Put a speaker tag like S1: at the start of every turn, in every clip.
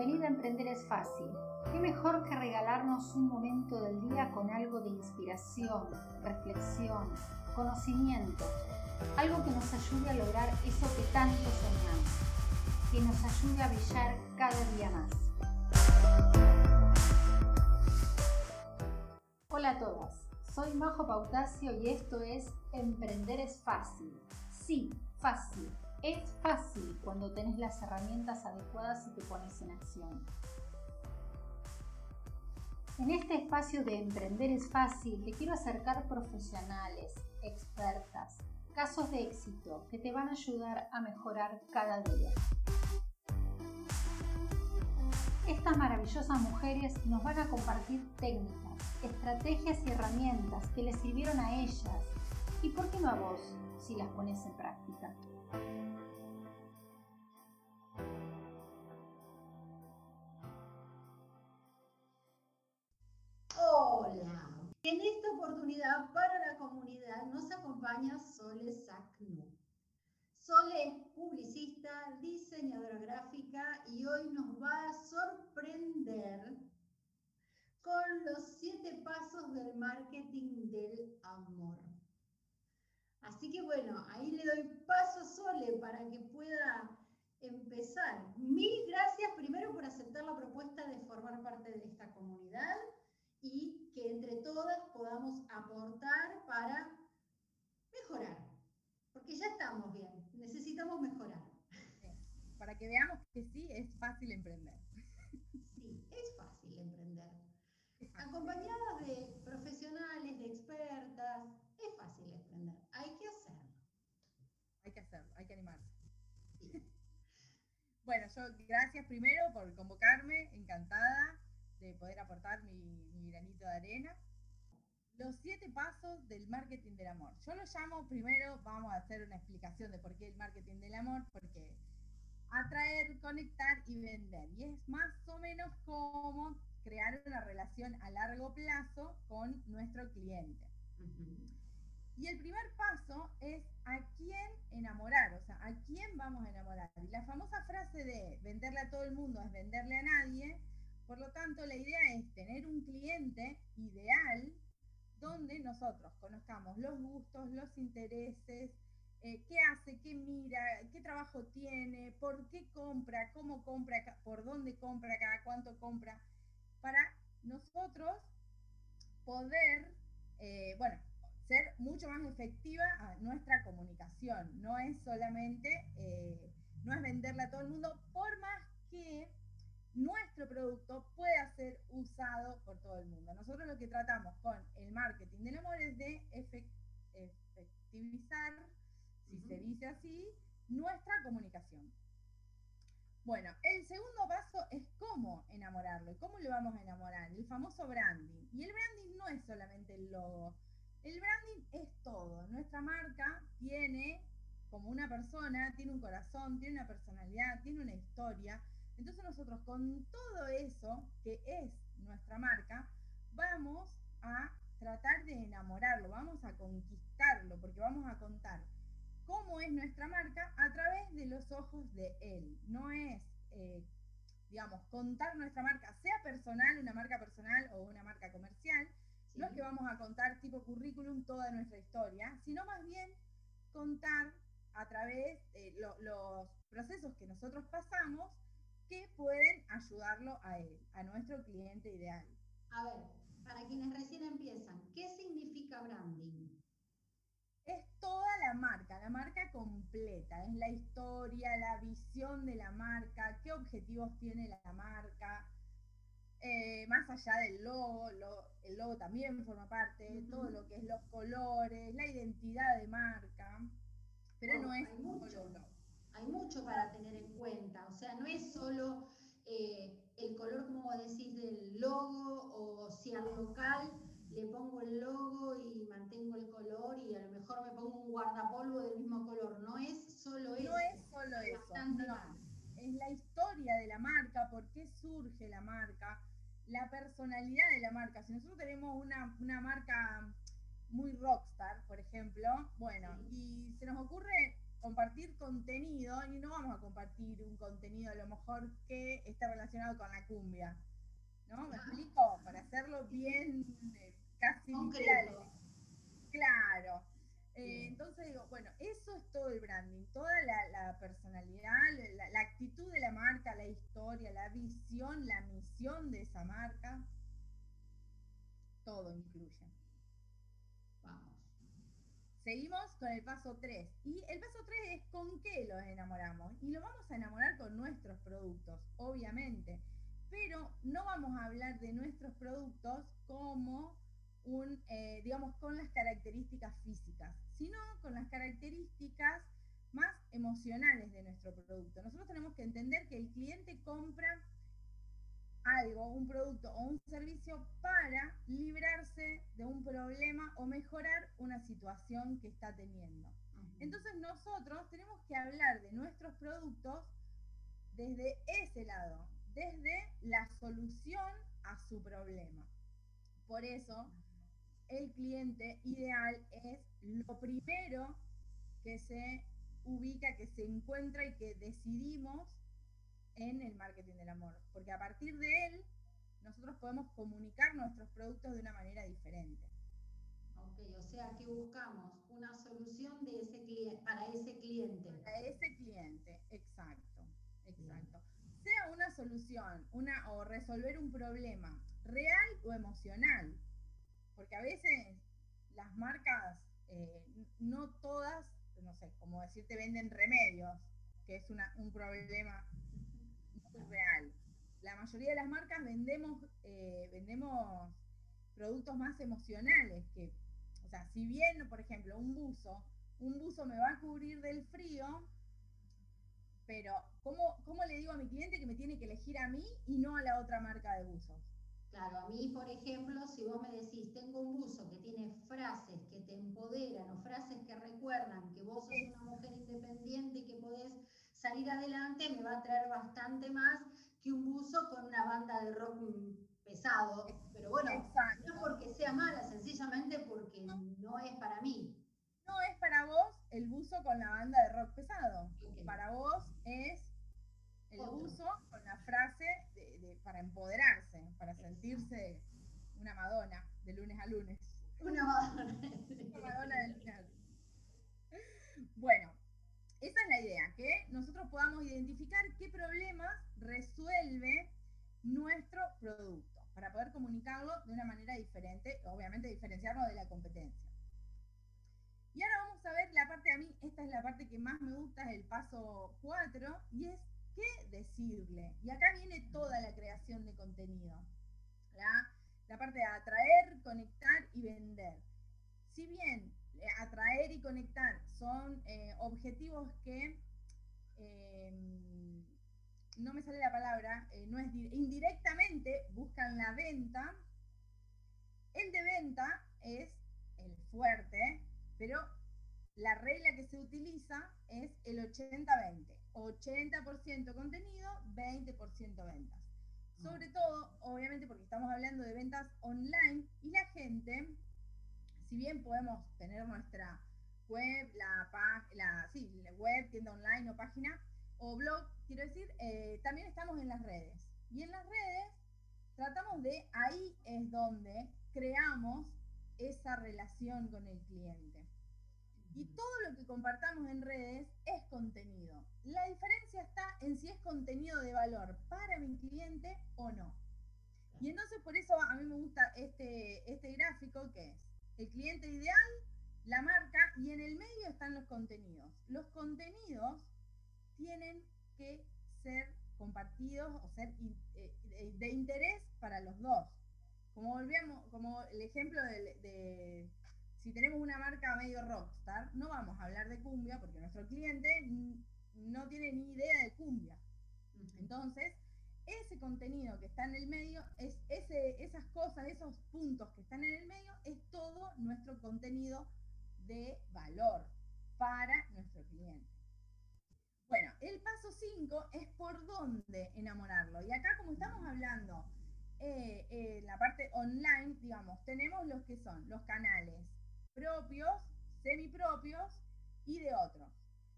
S1: Bienvenida a Emprender es Fácil. ¿Qué mejor que regalarnos un momento del día con algo de inspiración, reflexión, conocimiento? Algo que nos ayude a lograr eso que tanto soñamos, que nos ayude a brillar cada día más. Hola a todas, soy Majo Pautacio y esto es Emprender es Fácil. Sí, fácil es fácil cuando tenés las herramientas adecuadas y te pones en acción. En este espacio de Emprender es fácil te quiero acercar profesionales, expertas, casos de éxito que te van a ayudar a mejorar cada día. Estas maravillosas mujeres nos van a compartir técnicas, estrategias y herramientas que les sirvieron a ellas y por qué no a vos si las pones en práctica.
S2: En esta oportunidad para la comunidad nos acompaña Sole Sacnu. Sole es publicista, diseñadora gráfica y hoy nos va a sorprender con los siete pasos del marketing del amor. Así que bueno, ahí le doy paso a Sole para que pueda empezar. Mil gracias primero por aceptar la propuesta de formar parte de esta comunidad y que entre todas podamos aportar para mejorar. Porque ya estamos bien, necesitamos mejorar.
S3: Para que veamos que sí es fácil emprender.
S2: Sí, es fácil emprender. Acompañadas de profesionales, de expertas, es fácil emprender. Hay que hacerlo.
S3: Hay que hacerlo, hay que animarse. Bueno, yo gracias primero por convocarme, encantada de poder aportar mi, granito de arena. Los siete pasos del marketing del amor. Yo lo llamo primero, vamos a hacer una explicación de por qué el marketing del amor, porque atraer, conectar y vender. Y es más o menos como crear una relación a largo plazo con nuestro cliente. Y el primer paso es a quién enamorar, o sea, a quién vamos a enamorar. Y la famosa frase de venderle a todo el mundo es venderle a nadie, por lo tanto, la idea es tener un cliente ideal donde nosotros conozcamos los gustos, los intereses, eh, qué hace, qué mira, qué trabajo tiene, por qué compra, cómo compra, por dónde compra, cada cuánto compra, para nosotros poder, eh, bueno, ser mucho más efectiva a nuestra comunicación. No es solamente, eh, no es venderle a todo el mundo, por más que nuestro producto pueda ser usado por todo el mundo. Nosotros lo que tratamos con el marketing del amor es de efectivizar, si se dice así, nuestra comunicación. Bueno, el segundo paso es cómo enamorarlo. ¿Cómo lo vamos a enamorar? El famoso branding. Y el branding no es solamente el logo. El branding es todo. Nuestra marca tiene como una persona, tiene un corazón, tiene una personalidad, tiene una historia. Entonces nosotros con todo eso, que es nuestra marca, vamos a tratar de enamorarlo, vamos a conquistarlo, porque vamos a contar cómo es nuestra marca a través de los ojos de él. No es, eh, digamos, contar nuestra marca, sea personal, una marca personal o una marca comercial. No es que vamos a contar tipo currículum toda nuestra historia, sino más bien contar a través de los procesos que nosotros pasamos que pueden ayudarlo a él, a nuestro cliente ideal.
S2: A ver, para quienes recién empiezan, ¿qué significa branding?
S3: Es toda la marca, la marca completa, es la historia, la visión de la marca, qué objetivos tiene la marca, eh, más allá del logo, el logo también forma parte, todo lo que es los colores, la identidad de marca, pero oh, no es
S2: mucho hay mucho para tener en cuenta. O sea, no es solo eh, el color, como decís, del logo o si al local le pongo el logo y mantengo el color y a lo mejor me pongo un guardapolvo del mismo color. No es solo eso.
S3: No es solo eso. Es la historia de la marca, por qué surge la marca, la personalidad de la marca. Si nosotros tenemos una, marca muy rockstar, por ejemplo, bueno, y se nos ocurre compartir contenido y no vamos a compartir un contenido a lo mejor que esté relacionado con la cumbia. ¿No? ¿Me explico? Para hacerlo bien, eh, casi literal. Claro. Eh, entonces digo, bueno, eso es todo el branding, toda la, personalidad, la, actitud de la marca, la historia, la visión, la misión de esa marca, todo incluye. Seguimos con el paso 3. Y el paso 3 es con qué los enamoramos. Y lo vamos a enamorar con nuestros productos, obviamente. Pero no vamos a hablar de nuestros productos como un, eh, digamos, con las características físicas, sino con las características más emocionales de nuestro producto. Nosotros tenemos que entender que el cliente compra algo, un producto o un servicio para librarse de un problema o mejorar una situación que está teniendo. Entonces nosotros tenemos que hablar de nuestros productos desde ese lado, desde la solución a su problema. Por eso el cliente ideal es lo primero que se ubica, que se encuentra y que decidimos en el marketing del amor. Porque a partir de él, nosotros podemos comunicar nuestros productos de una manera diferente.
S2: Ok, o sea que buscamos una solución de ese cliente, para ese cliente.
S3: Para ese cliente, exacto, exacto. Sea una solución, una, o resolver un problema real o emocional porque a veces las marcas, eh, no todas, no sé, como decirte, venden remedios, que es un problema muy real. La mayoría de las marcas vendemos, eh, vendemos productos más emocionales, que, o sea, si bien, por ejemplo, un buzo, un buzo me va a cubrir del frío, pero ¿cómo, ¿cómo le digo a mi cliente que me tiene que elegir a mí y no a la otra marca de buzos?
S2: Claro, a mí, por ejemplo, si vos me decís, tengo un buzo que tiene frases que te empoderan o frases que recuerdan que vos sos una mujer independiente y que podés salir adelante, me va a traer bastante más que un buzo con una banda de rock pesado. Pero bueno, no porque sea mala, sencillamente porque no es para mí.
S3: No es para vos el buzo con la banda de rock pesado. Para vos es el uso con la frase para empoderarse, para sentirse una Madonna de lunes a lunes.
S2: Una Madonna.
S3: una Madonna de lunes a lunes. Bueno, esa es la idea, que nosotros podamos identificar qué problemas resuelve nuestro producto para poder comunicarlo de una manera diferente, obviamente diferenciarlo de la competencia. Y ahora vamos a ver la parte, a mí esta es la parte que más me gusta, es el paso 4, y es qué decirle. Y acá viene toda la creación de contenido. La parte de atraer, conectar y vender. Si bien atraer y conectar son eh, objetivos que, em, no me sale la palabra, eh, no es indirectamente buscan la venta, el de venta es el fuerte, pero la regla que se utiliza es el 80-20. 80% contenido, 20% ventas. Mm. Sobre todo, obviamente, porque estamos hablando de ventas online y la gente, si bien podemos tener nuestra web, la, la, sí, la web, tienda online o página o blog, quiero decir, eh, también estamos en las redes. Y en las redes tratamos de, ahí es donde creamos esa relación con el cliente. Y todo lo que compartamos en redes es contenido. La diferencia está en si es contenido de valor para mi cliente o no. Y entonces por eso a mí me gusta este, este gráfico que es el cliente ideal, la marca y en el medio están los contenidos. Los contenidos tienen que ser compartidos o ser eh, de interés para los dos. Como volvíamos, como el ejemplo de si tenemos una marca medio rockstar, no vamos a hablar de cumbia porque nuestro cliente no tiene ni idea de cumbia. Entonces, ese contenido que está en el medio, es ese, esas cosas, esos puntos que están en el medio, es todo nuestro contenido de valor para nuestro cliente. Bueno, el paso 5 es por dónde enamorarlo. Y acá como estamos hablando eh, en la parte online, digamos, tenemos los que son los canales propios, semipropios y de otros.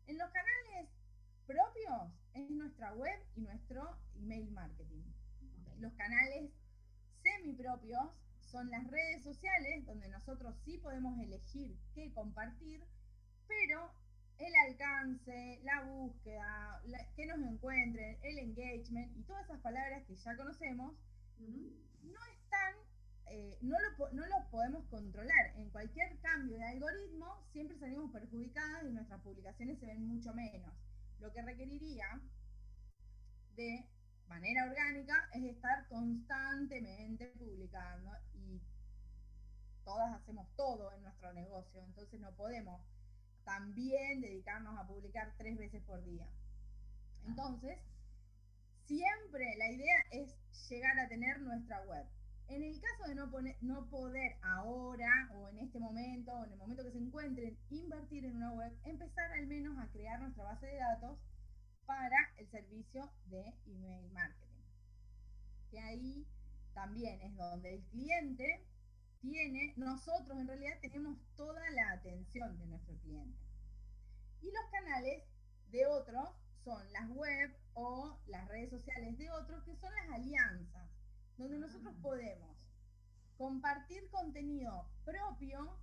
S3: En los canales propios es nuestra web y nuestro email marketing. Los canales semi propios son las redes sociales donde nosotros sí podemos elegir qué compartir, pero el alcance, la búsqueda, que nos encuentren, el engagement y todas esas palabras que ya conocemos, no están, eh, no, lo, no los podemos controlar. En cualquier cambio de algoritmo siempre salimos perjudicadas y nuestras publicaciones se ven mucho menos. Lo que requeriría de manera orgánica es estar constantemente publicando y todas hacemos todo en nuestro negocio, entonces no podemos también dedicarnos a publicar tres veces por día. Entonces, siempre la idea es llegar a tener nuestra web. En el caso de no, poder ahora o en este momento o en el momento que se encuentren invertir en una web, empezar al menos a crear nuestra base de datos para el servicio de email marketing. Que ahí también es donde el cliente tiene, nosotros en realidad tenemos toda la atención de nuestro cliente. Y los canales de otros son las web o las redes sociales de otros, que son las alianzas, donde nosotros podemos compartir contenido propio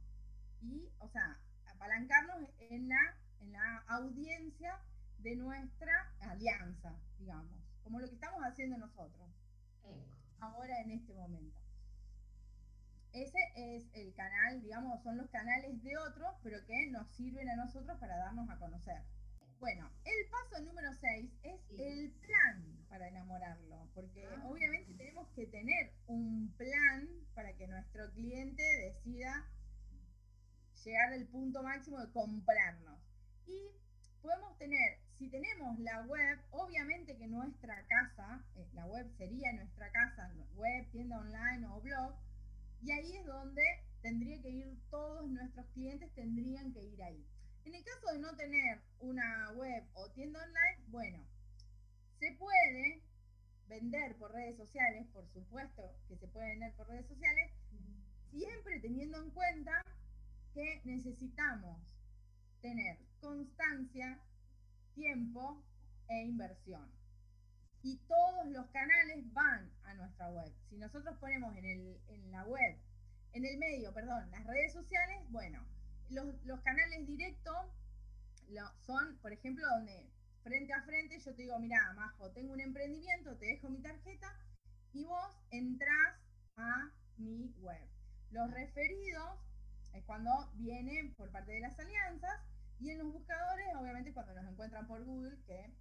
S3: y, o sea, apalancarnos en la, en la audiencia de nuestra alianza, digamos, como lo que estamos haciendo nosotros, ahora en este momento. Ese es el canal, digamos, son los canales de otros, pero que nos sirven a nosotros para darnos a conocer. Bueno, el paso número 6 es el plan para enamorarlo, porque ah. obviamente tenemos que tener un plan para que nuestro cliente decida llegar al punto máximo de comprarnos. Y podemos tener, si tenemos la web, obviamente que nuestra casa, eh, la web sería nuestra casa, web, tienda online o blog, y ahí es donde tendría que ir todos nuestros clientes, tendrían que ir ahí. En el caso de no tener una web o tienda online, bueno, se puede vender por redes sociales, por supuesto que se puede vender por redes sociales, siempre teniendo en cuenta que necesitamos tener constancia, tiempo e inversión y todos los canales van a nuestra web. Si nosotros ponemos en, el, en la web, en el medio, perdón, las redes sociales, bueno, los, canales directos son, por ejemplo, donde frente a frente yo te digo, mira, Majo, tengo un emprendimiento, te dejo mi tarjeta y vos entras a mi web. Los referidos es cuando vienen por parte de las alianzas y en los buscadores, obviamente, cuando nos encuentran por Google, que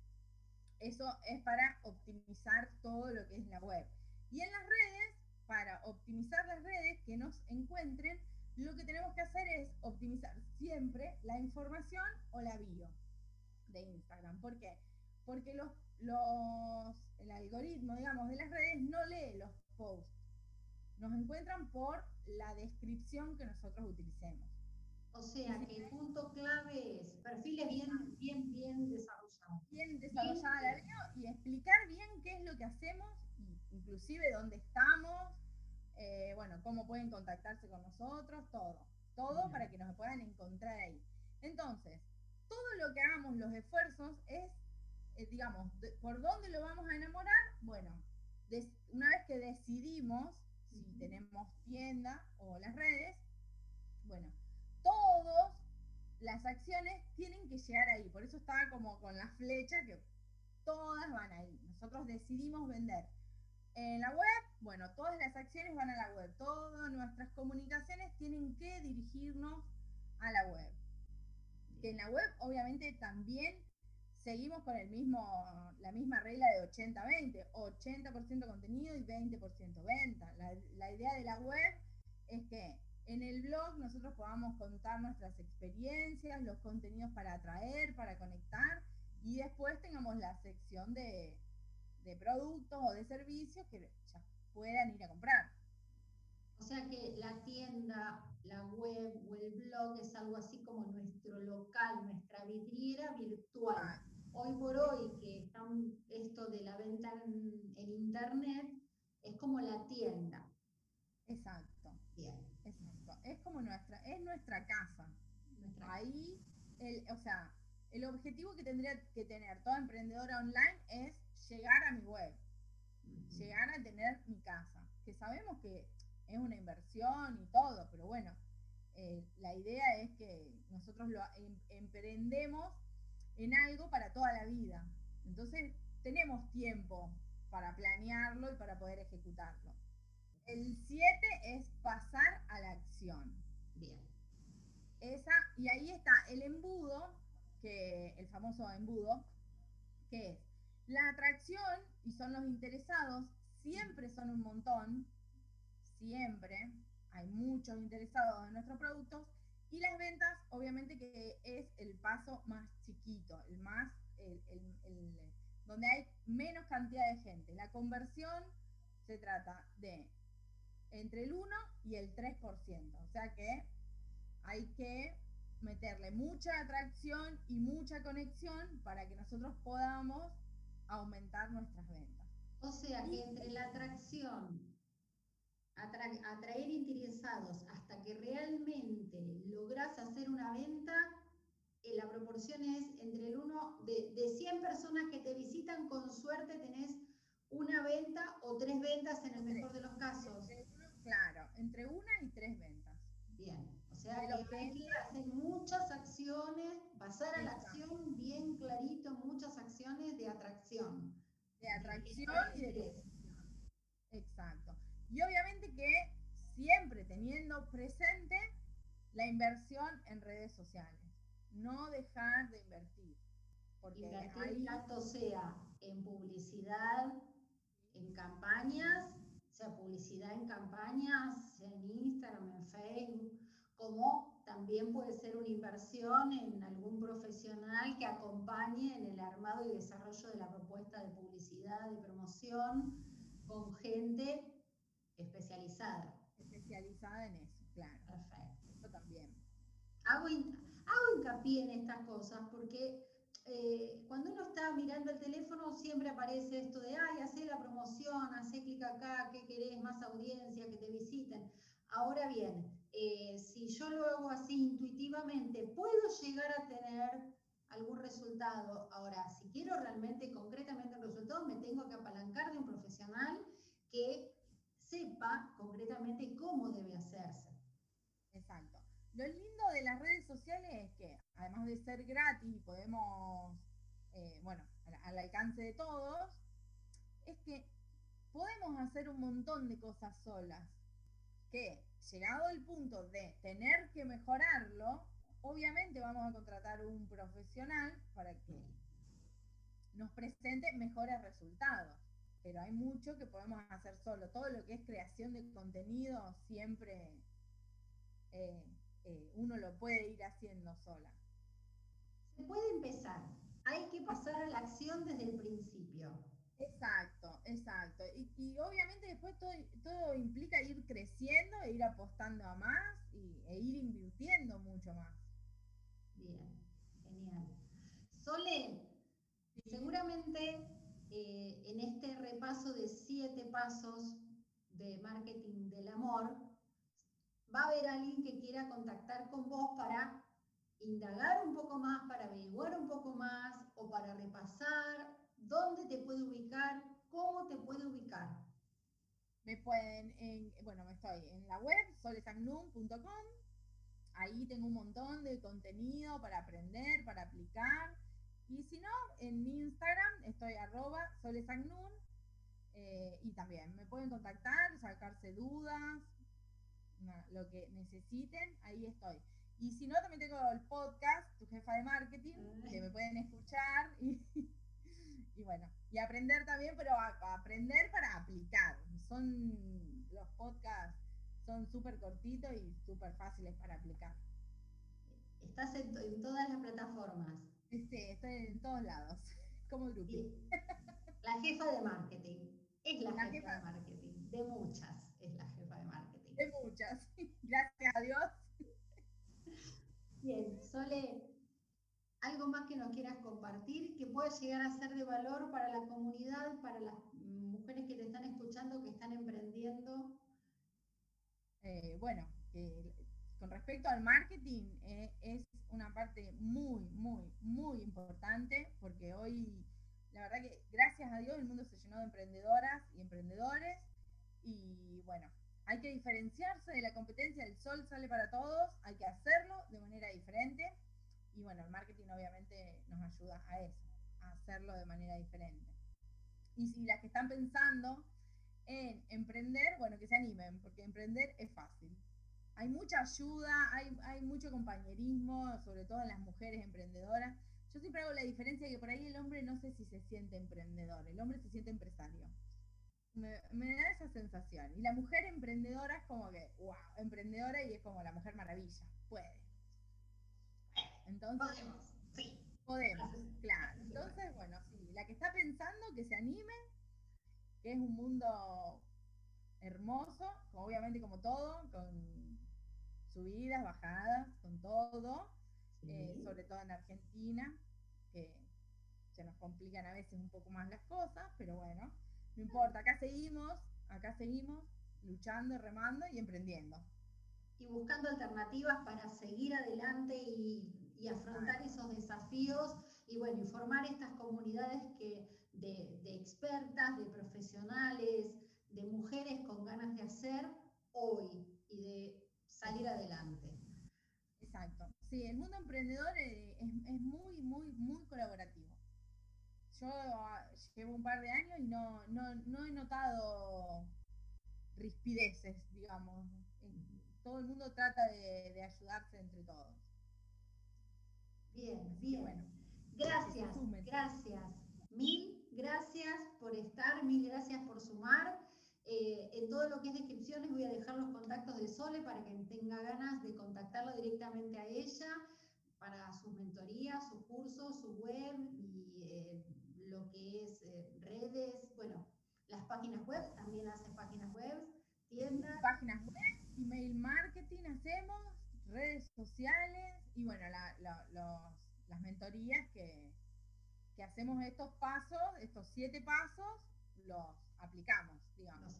S3: eso es para optimizar todo lo que es la web. Y en las redes, para optimizar las redes que nos encuentren, lo que tenemos que hacer es optimizar siempre la información o la bio de Instagram. ¿Por qué? Porque los, los, el algoritmo, digamos, de las redes no lee los posts. Nos encuentran por la descripción que nosotros utilicemos.
S2: O sea que el punto clave es perfiles bien, bien, bien desarrollados.
S3: Bien desarrollada la y explicar bien qué es lo que hacemos, inclusive dónde estamos, eh, bueno, cómo pueden contactarse con nosotros, todo. Todo para que nos puedan encontrar ahí. Entonces, todo lo que hagamos, los esfuerzos, es, eh, digamos, ¿por dónde lo vamos a enamorar? Bueno, una vez que decidimos si tenemos tienda o las redes, bueno, todas las acciones tienen que llegar ahí. Por eso está como con la flecha que todas van ahí. Nosotros decidimos vender. En la web, bueno, todas las acciones van a la web. Todas nuestras comunicaciones tienen que dirigirnos a la web. Que en la web, obviamente, también seguimos con el mismo, la misma regla de 80-20, 80%, contenido y 20% venta. La, idea de la web es que en el blog nosotros podamos contar nuestras experiencias, los contenidos para atraer, para conectar y después tengamos la sección de, productos o de servicios que ya puedan ir a comprar.
S2: O sea que la tienda, la web o el blog es algo así como nuestro local, nuestra vidriera virtual. Hoy por hoy, que están esto de la venta en, en internet, es como la tienda.
S3: Exacto. Bien es como nuestra, es nuestra casa. Ahí, el, o sea, el objetivo que tendría que tener toda emprendedora online es llegar a mi web, llegar a tener mi casa, que sabemos que es una inversión y todo, pero bueno, eh, la idea es que nosotros lo em, emprendemos en algo para toda la vida. Entonces, tenemos tiempo para planearlo y para poder ejecutarlo. El 7 es pasar a la acción.
S2: Bien.
S3: Esa, y ahí está el embudo, que el famoso embudo, que es la atracción y son los interesados, siempre son un montón, siempre hay muchos interesados en nuestros productos, y las ventas, obviamente que es el paso más chiquito, el más, el, donde hay menos cantidad de gente. La conversión se trata de entre el 1 y el 3%, o sea que hay que meterle mucha atracción y mucha conexión para que nosotros podamos aumentar nuestras ventas.
S2: O sea que entre la atracción, atraer interesados hasta que realmente logras hacer una venta, eh, la proporción es entre el 1 de, de 100 personas que te visitan, con suerte tenés una venta o tres ventas en el mejor de los casos.
S3: claro, entre una y tres ventas.
S2: Bien, o sea que hay que hacer muchas acciones, pasar a la acción bien clarito, muchas acciones de atracción.
S3: De atracción y de Exacto. Y obviamente que siempre teniendo presente la inversión en redes sociales. No dejar de invertir.
S2: Porque invertir tanto sea en publicidad, en campañas, sea publicidad en campañas, sea en Instagram, en Facebook, como también puede ser una inversión en algún profesional que acompañe en el armado y desarrollo de la propuesta de publicidad, de promoción, con gente especializada.
S3: Especializada en eso, claro.
S2: Perfecto.
S3: Eso también.
S2: Hago, hago hincapié en estas cosas porque eh, cuando uno está mirando el teléfono siempre aparece esto de, ay, hace la promoción, hace clic acá, ¿qué querés? Más audiencia, que te visiten. Ahora bien, eh, si yo lo hago así intuitivamente, puedo llegar a tener algún resultado. Ahora, si quiero realmente concretamente el resultado, me tengo que apalancar de un profesional que sepa concretamente cómo debe hacerse.
S3: Exacto. Lo lindo de las redes sociales es que, además de ser gratis, podemos, eh, bueno, al, alcance de todos, es que podemos hacer un montón de cosas solas. Que, llegado el punto de tener que mejorarlo, obviamente vamos a contratar un profesional para que nos presente mejores resultados pero hay mucho que podemos hacer solo. Todo lo que es creación de contenido siempre eh, eh, uno lo puede ir haciendo sola.
S2: Se puede empezar, hay que pasar a la acción desde el principio.
S3: Exacto, exacto. Y, obviamente después todo, implica ir creciendo e ir apostando a más y, e ir invirtiendo mucho más.
S2: Bien, genial. Sole, seguramente eh, en este repaso de siete pasos de marketing del amor, va a haber alguien que quiera contactar con vos para indagar un poco más, para averiguar un poco más o para repasar dónde te puede ubicar, cómo te puede ubicar.
S3: Me pueden, en, bueno, estoy en la web solesagnum.com, ahí tengo un montón de contenido para aprender, para aplicar y si no, en mi Instagram estoy arroba solesagnun eh, y también me pueden contactar, sacarse dudas, lo que necesiten, ahí estoy. Y si no, también tengo el podcast, Tu Jefa de Marketing, que me pueden escuchar y, y bueno, y aprender también, pero aprender para aplicar. Son los podcasts, son súper cortitos y súper fáciles para aplicar.
S2: Estás en todas las plataformas.
S3: Sí, estoy en todos lados, como grupo.
S2: La jefa de marketing. Es la, jefa, de marketing. De muchas es la jefa de marketing.
S3: De muchas. Gracias a Dios.
S2: Bien, Sole, algo más que nos quieras compartir que pueda llegar a ser de valor para la comunidad, para las mujeres que te están escuchando, que están emprendiendo.
S3: Eh, bueno, con respecto al marketing, eh, es una parte muy, muy, muy importante porque hoy, la verdad que gracias a Dios el mundo se llenó de emprendedoras y emprendedores y bueno, hay que diferenciarse de la competencia, el sol sale para todos, hay que hacerlo de manera diferente y bueno, el marketing obviamente nos ayuda a eso, a hacerlo de manera diferente. Y si las que están pensando en emprender, bueno, que se animen, porque emprender es fácil. Hay mucha ayuda, hay, hay mucho compañerismo, sobre todo en las mujeres emprendedoras. Yo siempre hago la diferencia que por ahí el hombre no sé si se siente emprendedor, el hombre se siente empresario me, da esa sensación. Y la mujer emprendedora es como que, wow, emprendedora y es como la mujer maravilla, puede.
S2: Entonces, podemos, sí.
S3: Podemos, claro. Entonces, bueno, sí, la que está pensando que se anime, que es un mundo hermoso, obviamente como todo, con subidas, bajadas, con todo, eh, sobre todo en Argentina, que se nos complican a veces un poco más las cosas, pero bueno, no importa, acá seguimos, acá seguimos luchando, remando y emprendiendo.
S2: Y buscando alternativas para seguir adelante y, afrontar esos desafíos y bueno, informar estas comunidades que, de, de expertas, de profesionales, de mujeres con ganas de hacer hoy y de salir adelante.
S3: Exacto. Sí, el mundo emprendedor es, es muy, muy, muy colaborativo yo ah, llevo un par de años y no, no, he notado rispideces, digamos. Todo el mundo trata de, ayudarse entre todos.
S2: Bien, bien. Bueno, gracias, gracias. Mil gracias por estar, mil gracias por sumar. Eh, en todo lo que es descripciones voy a dejar los contactos de Sole para que tenga ganas de contactarlo directamente a ella para sus mentorías, sus cursos, su web y eh, lo que es eh, redes, bueno, las páginas web, también hace páginas web, tiendas.
S3: Páginas web, email marketing hacemos, redes sociales y bueno, las mentorías que, que hacemos estos pasos, estos siete pasos, los aplicamos, digamos.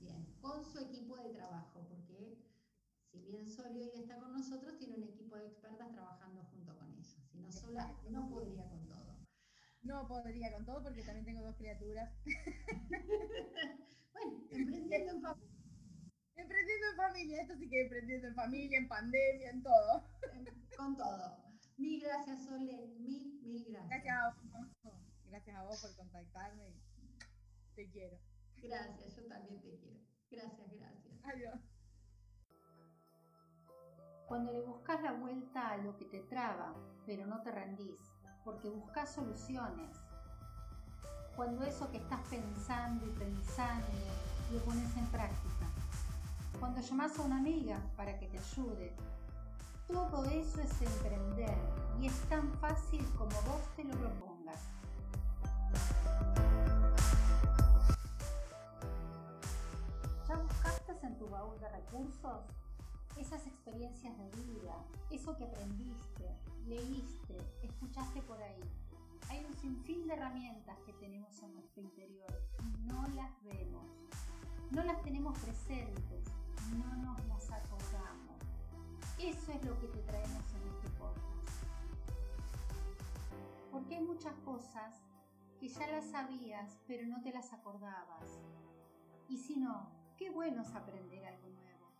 S2: Bien, con su equipo de trabajo, porque si bien Soli hoy está con nosotros, tiene un equipo de expertas trabajando junto con ella. Si no sola, no podría con todo.
S3: No podría con todo porque también tengo dos criaturas.
S2: bueno, emprendiendo en familia.
S3: Emprendiendo en familia, esto sí que emprendiendo en familia, en pandemia, en todo.
S2: Con todo. Mil gracias, Sole. Mil, mil gracias.
S3: Gracias a vos. Gracias a vos por contactarme. Te quiero.
S2: Gracias, yo también te quiero. Gracias, gracias.
S3: Adiós.
S1: Cuando le buscas la vuelta a lo que te traba, pero no te rendís, porque buscas soluciones. Cuando eso que estás pensando y pensando lo pones en práctica. Cuando llamas a una amiga para que te ayude. Todo eso es emprender y es tan fácil como vos te lo propongas. En tu baúl de recursos esas experiencias de vida, eso que aprendiste, leíste, escuchaste por ahí. Hay un sinfín de herramientas que tenemos en nuestro interior y no las vemos. No las tenemos presentes, no nos las acordamos. Eso es lo que te traemos en este podcast. Porque hay muchas cosas que ya las sabías pero no te las acordabas. Y si no, qué bueno es aprender algo nuevo.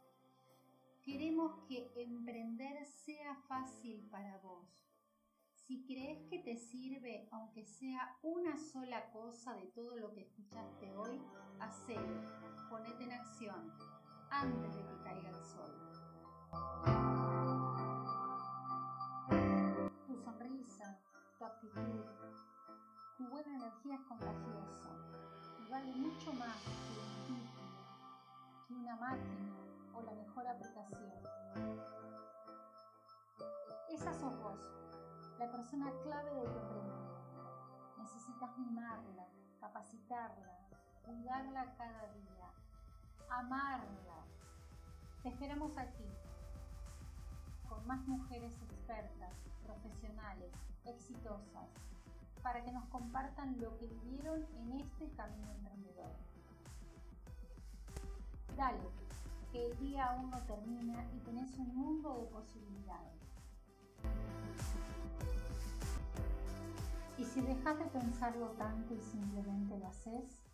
S1: Queremos que emprender sea fácil para vos. Si crees que te sirve, aunque sea una sola cosa de todo lo que escuchaste hoy, hacelo, ponete en acción antes de que caiga el sol. Tu sonrisa, tu actitud, tu buena energía es contagiosa y vale mucho más que una máquina o la mejor aplicación. Esa sos vos, la persona clave de tu emprendimiento. Necesitas mimarla, capacitarla, cuidarla cada día, amarla. Te esperamos aquí, con más mujeres expertas, profesionales, exitosas, para que nos compartan lo que vivieron en este camino emprendedor. Dale, que el día aún no termina y tenés un mundo de posibilidades. Y si dejas de pensarlo tanto y simplemente lo haces,